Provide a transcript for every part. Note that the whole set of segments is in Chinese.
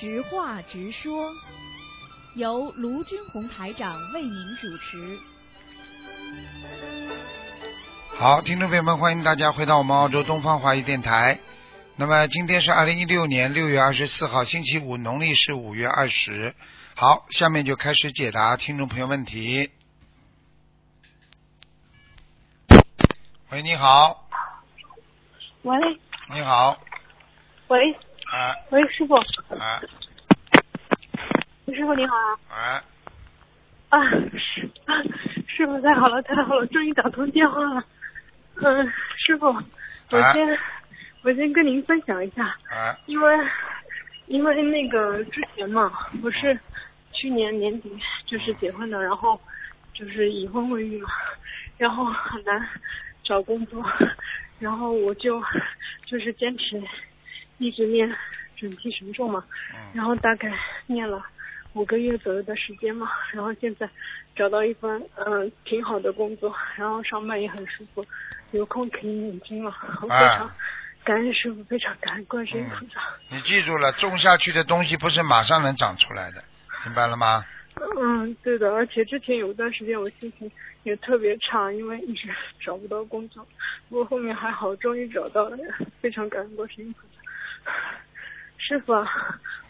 直话直说，由卢军红台长为您主持。好，听众朋友们，欢迎大家回到我们澳洲东方华语电台。那么今天是二零一六年六月二十四号，星期五，农历是五月二十。好，下面就开始解答听众朋友问题。喂，你好，喂你好，喂啊。喂，师傅，啊。师傅你好啊！啊，啊，师啊，师傅太好了，太好了，终于打通电话了。嗯，师傅，我啊。先、我先跟您分享一下，啊。因为因为那个之前嘛，不是去年年底就是结婚的，然后就是已婚未育嘛，然后很难找工作，然后我就就是坚持一直念准提神咒嘛，嗯然后大概念了五个月左右的时间嘛，然后现在找到一份嗯、挺好的工作，然后上班也很舒服，有空可以念经嘛，我非常啊感恩师傅，非常感恩观世音菩萨。你记住了，种下去的东西不是马上能长出来的，明白了吗？嗯，对的，而且之前有一段时间我心情也特别差，因为一直 找不到工作。不过后面还好，终于找到了，非常感恩观世音菩萨。师傅，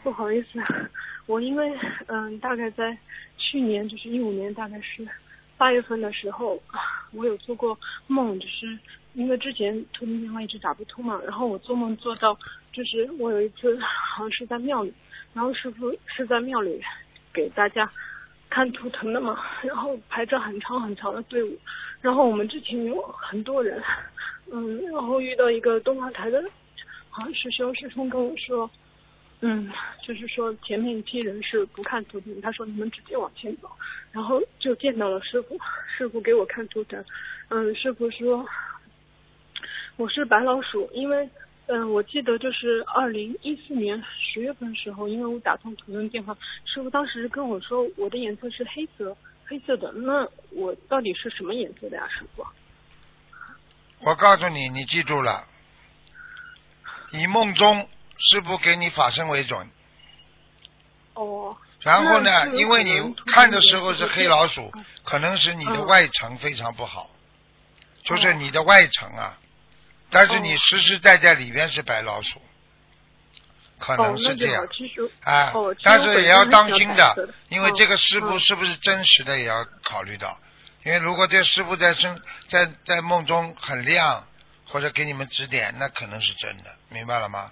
不好意思，我因为嗯，大概在去年就是一五年，大概是八月份的时候，我有做过梦，就是因为之前通电话一直打不通嘛，然后我做梦做到，就是我有一次好像是在庙里，然后师傅是在庙里给大家看图腾的嘛，然后排着很长很长的队伍，然后我们之前有很多人，嗯，然后遇到一个东方台的，好像是修师兄跟我说，嗯，就是说前面一批人是不看图腾，他说你们直接往前走，然后就见到了师傅，师傅给我看图腾，嗯，师傅说我是白老鼠，因为嗯，我记得就是二零一四年十月份的时候，因为我打通图腾电话，师傅当时跟我说我的颜色是黑色，黑色的，那我到底是什么颜色的呀，师傅？我告诉你，你记住了，你梦中师傅给你法身为准，哦，然后呢因为你看的时候是黑老鼠嗯，可能是你的嗯。外层非常不好，就是哦。你的外层啊，但是你哦。实实在在里边是白老鼠，可哦能，是这样啊但是也要当心的因为嗯这个师傅嗯。是不是真实的也要考虑到，因为如果这师傅在生在在梦中很亮，或者给你们指点，那可能是真的，明白了吗？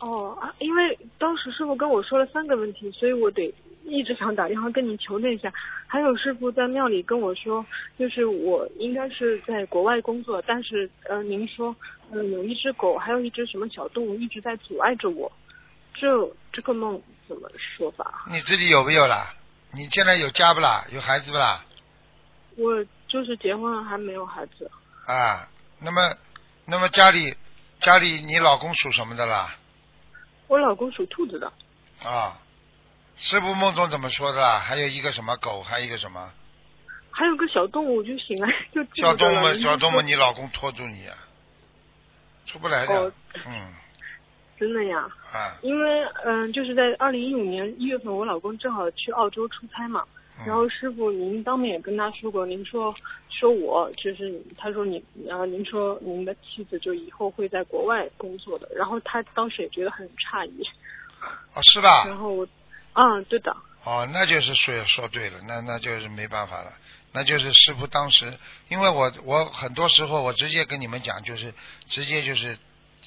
哦，啊因为当时师傅跟我说了三个问题，所以我得一直想打电话跟您求证一下。还有师傅在庙里跟我说，就是我应该是在国外工作，但是呃，您说呃、有一只狗，还有一只什么小动物一直在阻碍着我，这这个梦怎么说法？你自己有没有啦？你现在有家不啦？有孩子不啦？我就是结婚了还没有孩子，啊，那么那么家里家里你老公属什么的啦？我老公属兔子的。啊，师傅梦中怎么说的？还有一个什么狗，还有一个什么还有个小动物，就醒来 就小动物？小动物，您你老公拖住你啊，出不来的。哦嗯真的呀？啊，因为嗯、就是在二零一五年一月份，我老公正好去澳洲出差嘛，嗯然后师傅您当面也跟他说过，您说说我就是他说你呃您说您的妻子就以后会在国外工作的，然后他当时也觉得很诧异，哦是吧？然后我啊对的，哦，那就是说说对了，那那就是没办法了，那就是师傅当时，因为我我很多时候我直接跟你们讲，就是直接就是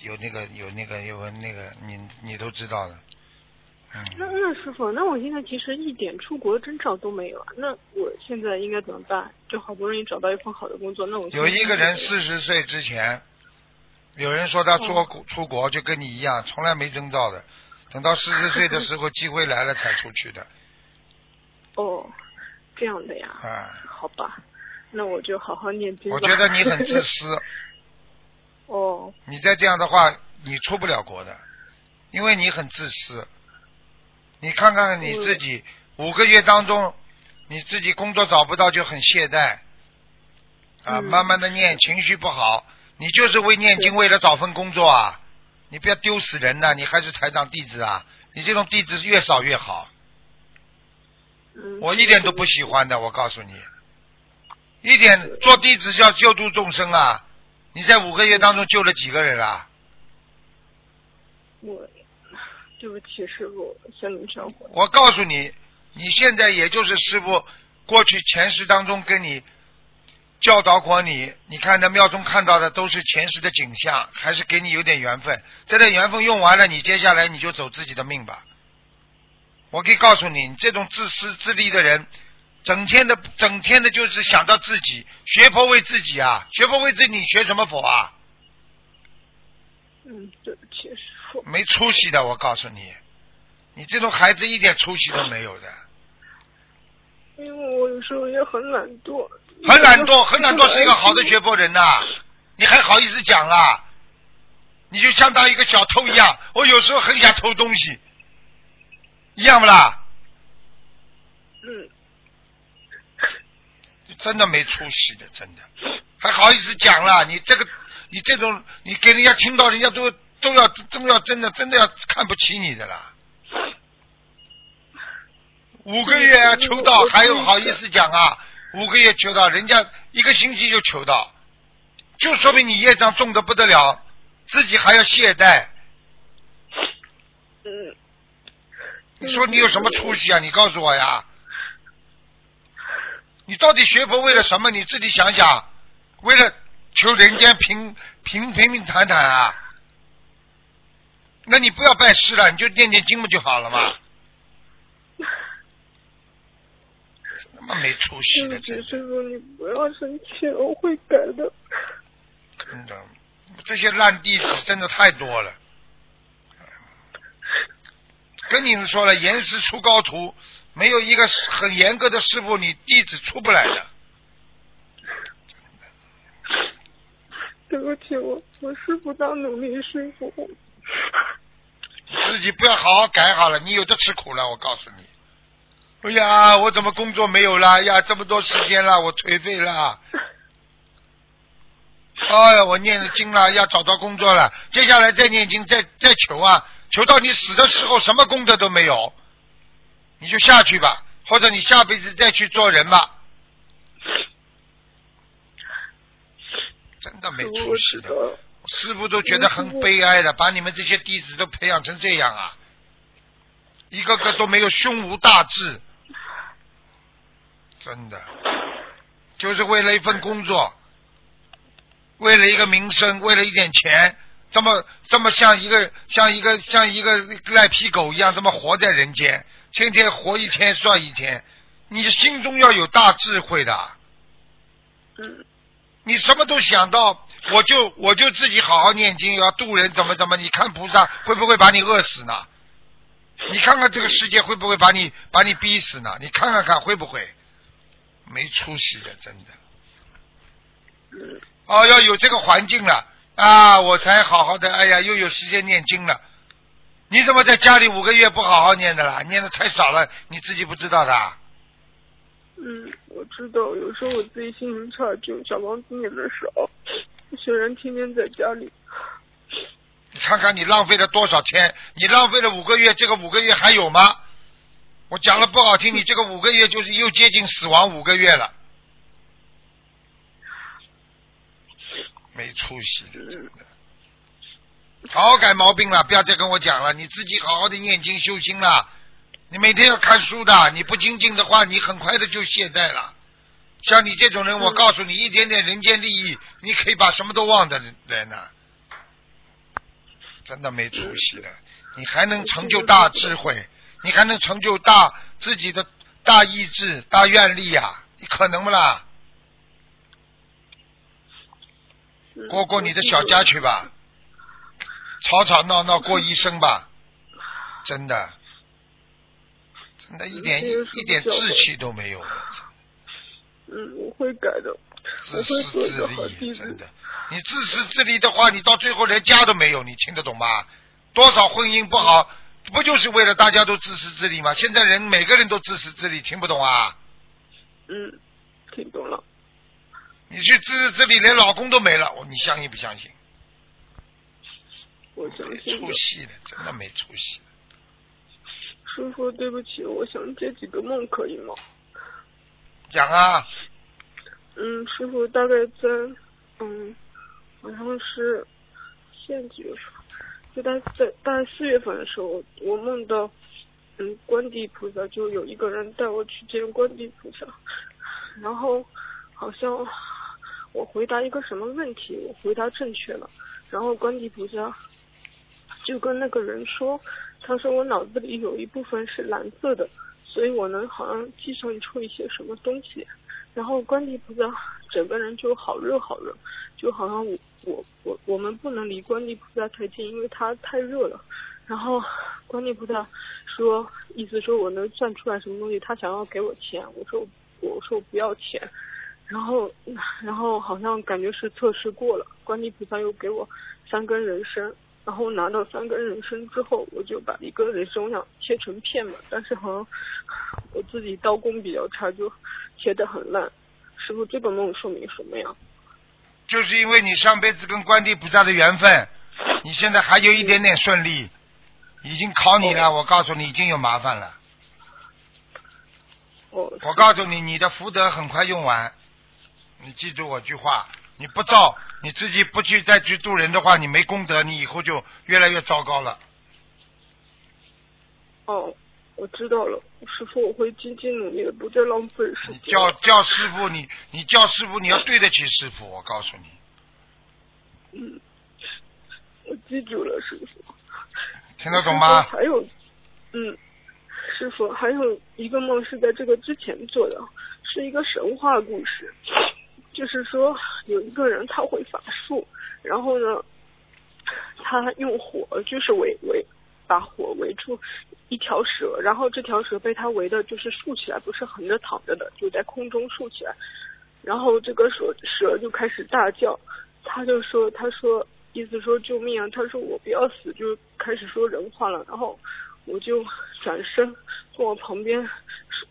有那个有那个有那个你你都知道的，那嗯，那师傅，那我现在其实一点出国的征兆都没有啊，那我现在应该怎么办？就好不容易找到一份好的工作，那我有一个人四十岁之前，有人说他出哦国出国就跟你一样，从来没征兆的，等到四十岁的时候 机会来了才出去的，哦这样的呀，啊，好吧，那我就好好念经吧。我觉得你很自私。哦，你再这样的话，你出不了国的，因为你很自私。你看看你自己，五个月当中，你自己工作找不到就很懈怠，啊，嗯。慢慢的念，情绪不好，你就是为念经，为了找份工作啊，你不要丢死人呐、你还是台长弟子啊，你这种弟子越少越好。嗯，我一点都不喜欢的，我告诉你，一点做弟子是要救度众生啊！你在五个月当中救了几个人啊？我对不起师傅，向您忏悔。我告诉你，你现在也就是师傅过去前世当中跟你教导过你，你看在庙中看到的都是前世的景象，还是给你有点缘分。这点缘分用完了，你接下来你就走自己的命吧。我可以告诉你，你这种自私自利的人，整天的整天的就是想到自己，学佛为自己啊，学佛为自己，你学什么佛啊？嗯，对不起师傅。没出息的，我告诉你，你这种孩子一点出息都没有的。因为我有时候也很懒惰。很懒惰，很懒惰是一个好的学佛人呐、你还好意思讲啦？你就相当于一个小偷一样，我有时候很想偷东西，一样不啦？嗯，真的没出息的，真的，还好意思讲啦？你这个，你这种，你给人家听到，人家都都要都要真的真的要看不起你的啦。五个月啊，求到还有好意思讲啊？五个月求到，人家一个星期就求到，就说明你业障重的不得了，自己还要懈怠。嗯，你说你有什么出息啊？你告诉我呀！你到底学佛为了什么？你自己想想，为了求人间平平平平坦坦啊？那你不要拜师了，你就念念经不就好了嘛？他妈没出息的师傅，你不要生气，我会改的。真的，这些烂弟子真的太多了。跟你们说了，严师出高徒，没有一个很严格的师傅，你弟子出不来的。对不起，我我师傅当努力师傅。自己不要好好改好了，你有的吃苦了，我告诉你。哎呀，我怎么工作没有了？哎呀，这么多时间了，我颓废了。哎呀，我念了经了，要找到工作了，接下来再念经，再再求啊，求到你死的时候什么功德都没有，你就下去吧，或者你下辈子再去做人吧。真的没出息的。我师傅都觉得很悲哀的，把你们这些弟子都培养成这样啊，一个个都没有胸无大志，真的，就是为了一份工作，为了一个名声，为了一点钱，这么这么像一个像一个像一个赖皮狗一样，这么活在人间，天天活一天算一天，你心中要有大智慧的。嗯，你什么都想到，我就我就自己好好念经，要渡人，怎么怎么？你看菩萨会不会把你饿死呢？你看看这个世界会不会把你把你逼死呢？你看看看会不会？没出息的，真的。哦，要有这个环境了啊，我才好好的。哎呀，又有时间念经了。你怎么在家里五个月不好好念的啦？念的太少了，你自己不知道的。嗯，我知道，有时候我自己心情差，就小房子念的少。虽然天天在家里，你看看你浪费了多少天？你浪费了五个月，这个五个月还有吗？我讲了不好听，你 这个五个月就是又接近死亡五个月了，没出息的，真的。好好改毛病了，不要再跟我讲了，你自己好好的念经修心了。你每天要看书的，你不精进的话，你很快的就懈怠了。像你这种人，我告诉你，一点点人间利益，你可以把什么都忘的人呢、真的没出息的。你还能成就大智慧，你还能成就大自己的大意志、大愿力呀、你可能不啦？嗯过过你的小家去吧，吵吵闹闹过一生吧，真的，真的一点一一点志气都没有的，嗯，我会改的。自我会私做一个好自利，弟子真的，你自私自利的话，你到最后连家都没有，你听得懂吗？多少婚姻不好，不就是为了大家都自私自利吗？现在人每个人都自私自利，听不懂啊？嗯，听懂了。你去自私自利，连老公都没了，你相信不相信？我相没。出息的，真的没出息的。师傅，对不起，我想接几个梦，可以吗？讲啊，嗯，师傅，大概在嗯，好像是现在几月份？就大概在大概四月份的时候，我梦到嗯观地菩萨，就有一个人带我去见观地菩萨，然后好像我回答一个什么问题，我回答正确了，然后观地菩萨就跟那个人说，他说我脑子里有一部分是蓝色的，所以我能好像计算出一些什么东西。然后观地菩萨整个人就好热好热，就好像我我我我们不能离观地菩萨太近，因为他太热了。然后观地菩萨说，意思说我能算出来什么东西，他想要给我钱，我说我说我不要钱。然后然后好像感觉是测试过了，观地菩萨又给我三根人参。然后拿到三根人参之后，我就把一个人参我想切成片嘛，但是好像我自己刀工比较差，就切得很烂。师傅，这个梦说明什么呀？就是因为你上辈子跟观地菩萨的缘分，你现在还有一点点顺利，已经考你了。我告诉你，已经有麻烦了。哦，我告诉你，你的福德很快用完。你记住我句话，你不造，你自己不去再去度人的话，你没功德，你以后就越来越糟糕了。哦，我知道了，师傅，我会积极努力的，不再浪费时间。你叫叫师傅，你你叫师傅，你要对得起师傅。我告诉你，嗯，我记住了，师傅。听得懂吗还有，嗯，师傅还有一个梦是在这个之前做的，是一个神话故事，就是说有一个人他会法术，然后呢，他用火就是围围把火围住一条蛇，然后这条蛇被他围的就是竖起来，不是横着躺着的，就在空中竖起来，然后这个蛇蛇就开始大叫，他就说他说意思说救命啊，他说我不要死，就开始说人话了，然后我就转身跟我旁边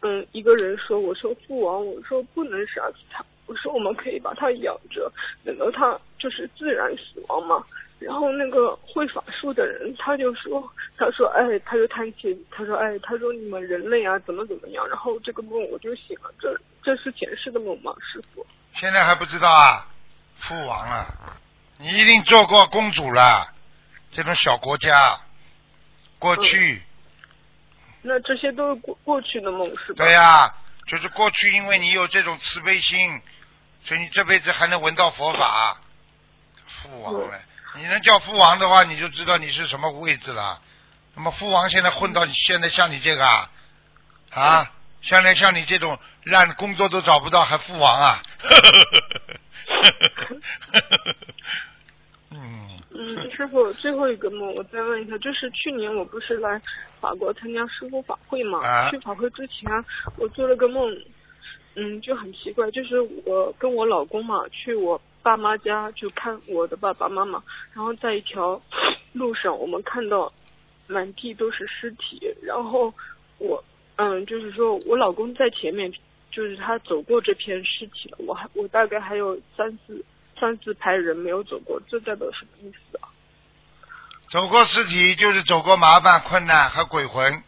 嗯一个人说，我说父王，我说不能杀死他，我说我们可以把它养着，等到它就是自然死亡嘛。然后那个会法术的人他就说，他说哎，他就叹气，他说哎，他说你们人类啊怎么怎么样，然后这个梦我就醒了，这这是前世的梦吗，师傅？现在还不知道啊，父王啊，你一定做过公主了，这种小国家，过去。那这些都是过过去的梦是吧？对呀、就是过去，因为你有这种慈悲心，所以你这辈子还能闻到佛法。父王了，你能叫父王的话，你就知道你是什么位置了。那么父王现在混到你现在像你这个啊，啊，现在像你这种烂工作都找不到，还父王啊？嗯，嗯，师傅，最后一个梦我再问一下，就是去年我不是来法国参加师傅法会嘛？啊去法会之前，我做了个梦，嗯，就很奇怪，就是我跟我老公嘛，去我爸妈家就看我的爸爸妈妈，然后在一条路上，我们看到满地都是尸体，然后我，嗯，就是说我老公在前面，就是他走过这片尸体了，我还我大概还有三四三四排人没有走过，这代表什么意思啊？走过尸体就是走过麻烦、困难和鬼魂，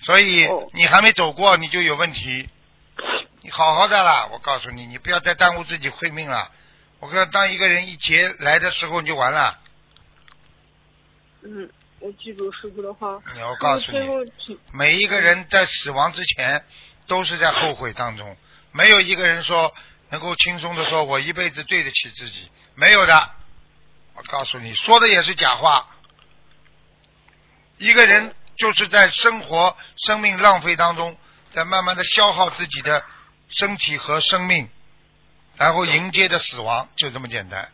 所以哦你还没走过，你就有问题。你好好的啦，我告诉你，你不要再耽误自己慧命了。我看当一个人一劫来的时候，你就完了。嗯，我记住师傅的话。我告诉你，每一个人在死亡之前都是在后悔当中，没有一个人说能够轻松的说我一辈子对得起自己，没有的。我告诉你，说的也是假话。一个人就是在生活、生命浪费当中，在慢慢的消耗自己的身体和生命，然后迎接着死亡，就这么简单。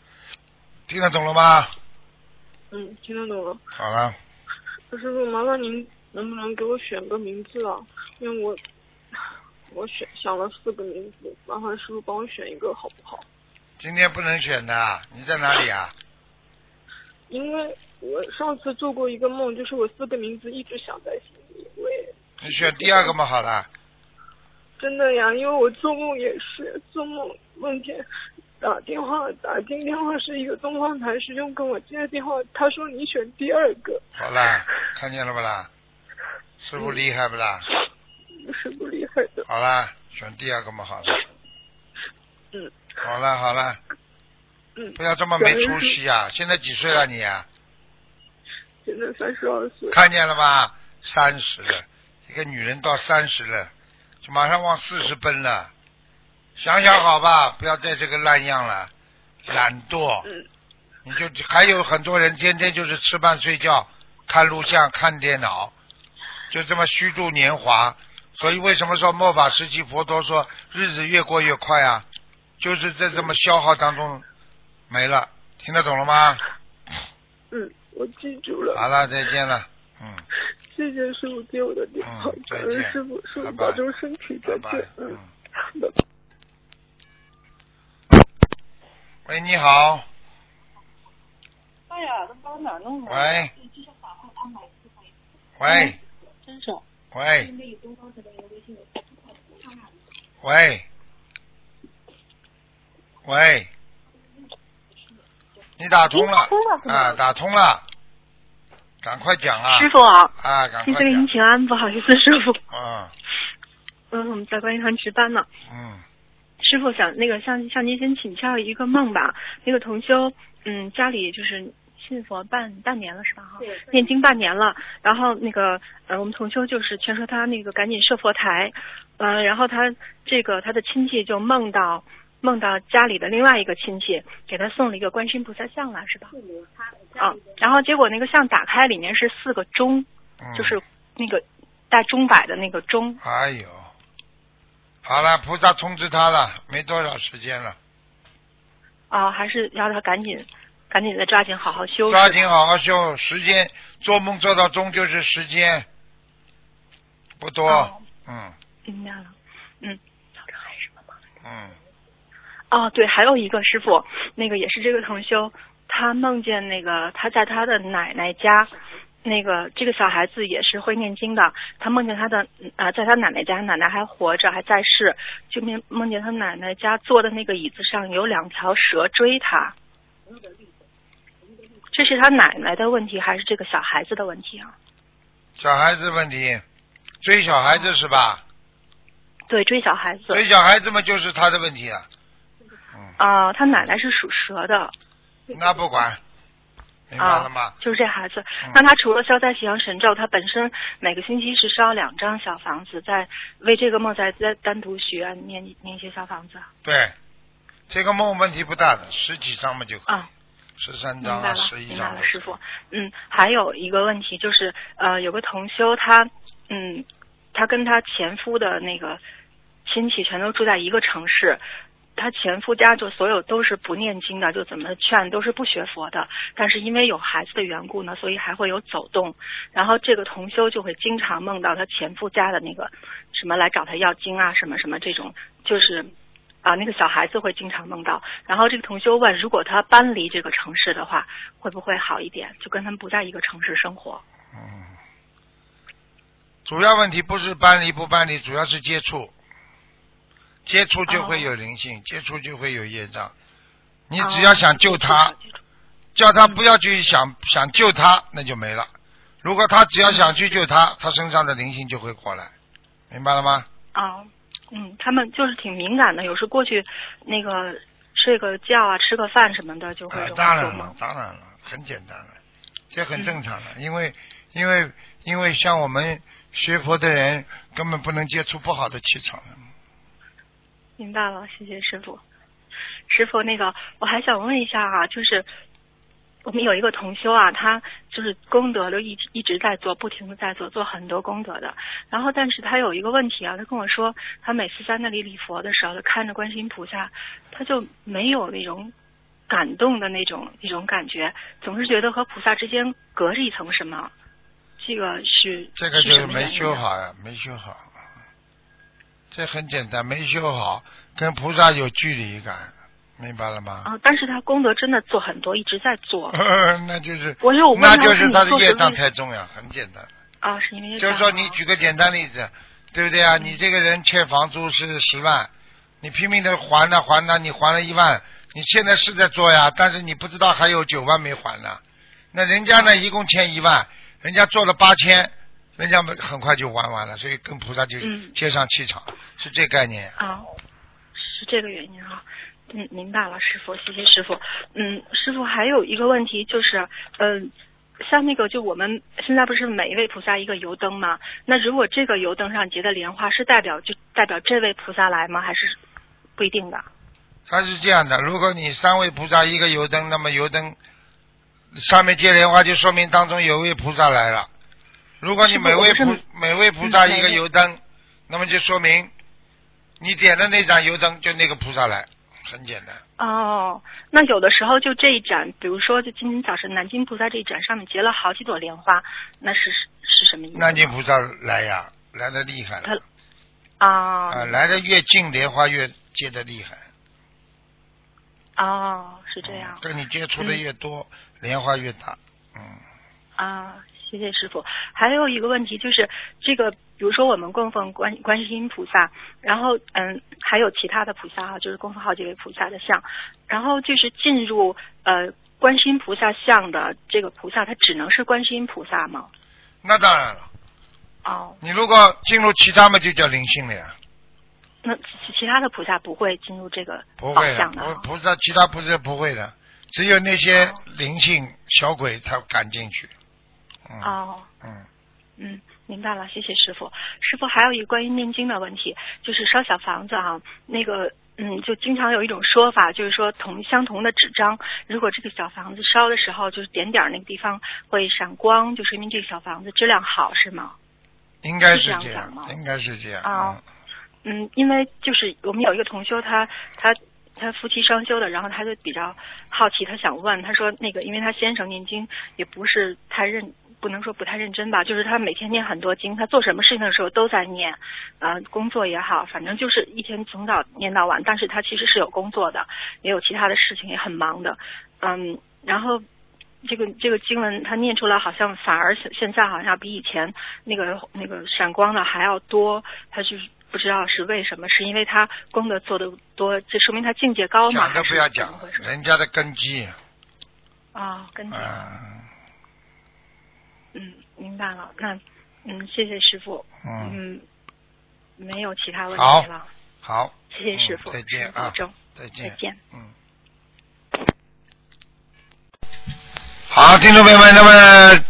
听得懂了吗？嗯，听得懂了。好了，师傅，麻烦您能不能给我选个名字啊？因为我我选想了四个名字，麻烦师傅帮我选一个好不好？今天不能选的，你在哪里啊？因为我上次做过一个梦，就是我四个名字一直想在心里，我也你选第二个嘛，好了。真的呀，因为我做梦也是做梦梦见打电话打进电话是一个东方台师兄跟我接的电话，他说你选第二个，好啦，看见了不啦？师傅厉害不啦？好啦，选第二个嘛，好了。嗯。好了好了，嗯，不要这么没出息啊！现在几岁了你啊？现在三十二岁。看见了吧？三十了，一个女人到三十了，就马上往四十奔了。想想好吧，不要再这个烂样了，懒惰。嗯你就还有很多人天天就是吃饭睡觉、看录像、看电脑，就这么虚度年华。所以为什么说末法时期佛陀说日子越过越快啊？就是在这么消耗当中没了，听得懂了吗？嗯，我记住了。好了，再见了，嗯，谢谢师傅接我的电话嗯，再感恩见师傅，师傅拜拜保重身体，再见。，嗯喂，你好，哎呀，都把我哪弄的？喂，喂，真是。喂，喂，喂，你打通了。啊，打通了，赶快讲啊！师傅啊，啊，赶快弟子给您，请安，不好意思，师傅。嗯。嗯，我们在观音堂值班呢。嗯，师傅想那个向向您先请教一个梦吧。那个同修，嗯，家里就是信佛半半年了是吧？哈，念经半年了。然后那个呃，我们同修就是劝说他那个赶紧设佛台，呃，然后他这个他的亲戚就梦到梦到家里的另外一个亲戚给他送了一个观世音菩萨像来是吧？啊，然后结果那个像打开里面是四个钟，嗯就是那个带钟摆的那个钟。哎呦，好了，菩萨通知他了，没多少时间了，啊，还是要他赶紧赶紧的抓紧好好修。抓紧好好修，时间做梦做到终就是时间，不多，哦嗯明白了，嗯，早上还有什么吗？嗯，哦，对，还有一个师傅，那个也是这个同修，他梦见那个他在他的奶奶家，那个这个小孩子也是会念经的，他梦见他的啊、在他奶奶家，奶奶还活着还在世，就梦梦见他奶奶家坐的那个椅子上有两条蛇追他。这是他奶奶的问题，还是这个小孩子的问题啊？小孩子问题，追小孩子是吧？对，追小孩子。追小孩子嘛，就是他的问题了。嗯，啊、他奶奶是属蛇的，那不管，明白了吗？就是这孩子嗯。那他除了消灾吉祥神咒，他本身每个星期是烧两张小房子，在为这个梦在在单独许愿念念一些小房子。对，这个梦问题不大的，十几张嘛就可以，啊，十三张啊，十一张。师傅。嗯，还有一个问题就是，呃，有个同修他，嗯，他跟他前夫的那个亲戚全都住在一个城市。他前夫家就所有都是不念经的，就怎么劝都是不学佛的。但是因为有孩子的缘故呢，所以还会有走动。然后这个同修就会经常梦到他前夫家的那个什么来找他要经啊，什么什么这种，就是啊那个小孩子会经常梦到。然后这个同修问，如果他搬离这个城市的话，会不会好一点？就跟他们不在一个城市生活。嗯，主要问题不是搬离不搬离，主要是接触，接触就会有灵性，接触就会有业障。你只要想救他，哦叫他不要去想想救他，那就没了。如果他只要想去救他，他身上的灵性就会过来，明白了吗？啊，嗯，他们就是挺敏感的，有时过去那个睡个觉啊，吃个饭什么的，就会当然了，。当然了，很简单了，这很嗯正常的，因为因为因为像我们学佛的人根本不能接触不好的气场。明白了，谢谢师傅。师傅，那个我还想问一下啊，就是我们有一个同修啊，他就是功德都一直一直在做，不停的在做，做很多功德的。然后，但是他有一个问题啊，他跟我说，他每次在那里礼佛的时候，他看着观世音菩萨，他就没有那种感动的那种一种感觉，总是觉得和菩萨之间隔着一层什么。这个是这个就是没修好呀，没修好。这很简单，没修好，跟菩萨有距离感，明白了吗？啊，但是他功德真的做很多，一直在做。那就是，我就问他那就是他的业障太重呀，很简单。啊，是因为就是说，你举个简单例子，对不对啊？你这个人欠房租是十万，你拼命的还呢还呢，你还了一万，你现在是在做呀，但是你不知道还有九万没还呢。那人家呢，一共欠一万，人家做了八千，人家们很快就还完了，所以跟菩萨就嗯接上气场，是这概念。啊，是这个原因啊。嗯，明白了，师傅，谢谢师傅。嗯，师傅还有一个问题就是，嗯、像那个就我们现在不是每一位菩萨一个油灯吗？那如果这个油灯上结的莲花是代表就代表这位菩萨来吗？还是不一定的？它是这样的，如果你三位菩萨一个油灯，那么油灯上面接莲花，就说明当中有位菩萨来了。如果你每位菩每位菩萨一个油灯，那么就说明你点的那盏油灯就那个菩萨来，很简单。哦，那有的时候就这一盏，比如说就今天早晨南京菩萨这一盏上面结了好几朵莲花，那是是什么意思？南京菩萨来呀，来的厉害了啊啊，来的越近，莲花越结的厉害。哦，是这样。跟你接触的越多，莲花越大。嗯，啊，谢谢师傅。还有一个问题就是，这个比如说我们供奉观观世音菩萨，然后嗯，还有其他的菩萨哈，就是供奉好几位菩萨的像，然后就是进入呃观世音菩萨像的这个菩萨，他只能是观世音菩萨吗？那当然了，哦，你如果进入其他嘛，就叫灵性了呀。那其其他的菩萨不会进入这个不会的，宝相的菩菩萨其他菩萨不会的，只有那些哦灵性小鬼才敢进去。嗯哦。嗯，嗯，明白了，谢谢师傅。师傅还有一个关于念经的问题，就是烧小房子啊，那个嗯，就经常有一种说法，就是说同相同的纸张，如果这个小房子烧的时候，就是点点儿那个地方会闪光，就说明这个小房子质量好，是吗？应该是这样应该是这样。啊嗯嗯，因为就是我们有一个同修，他他他夫妻双修的，然后他就比较好奇，他想问，他说那个，因为他先生念经也不是太认，不能说不太认真吧，就是他每天念很多经，他做什么事情的时候都在念，呃，工作也好，反正就是一天从早念到晚，但是他其实是有工作的，也有其他的事情，也很忙的，嗯，然后。这个这个经文他念出来，好像反而现现在好像比以前那个那个闪光的还要多，他就是不知道是为什么，是因为他功德做的多，这说明他境界高嘛？讲都不要讲，人家的根基。啊，跟着，嗯嗯，明白了。那嗯，谢谢师傅，嗯，嗯，没有其他问题了，好，谢谢师傅，嗯再见啊再见。再见。嗯。好，听众朋友们，那么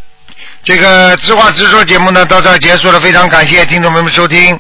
这个直话直说节目呢到这儿结束了，非常感谢听众朋友们收听。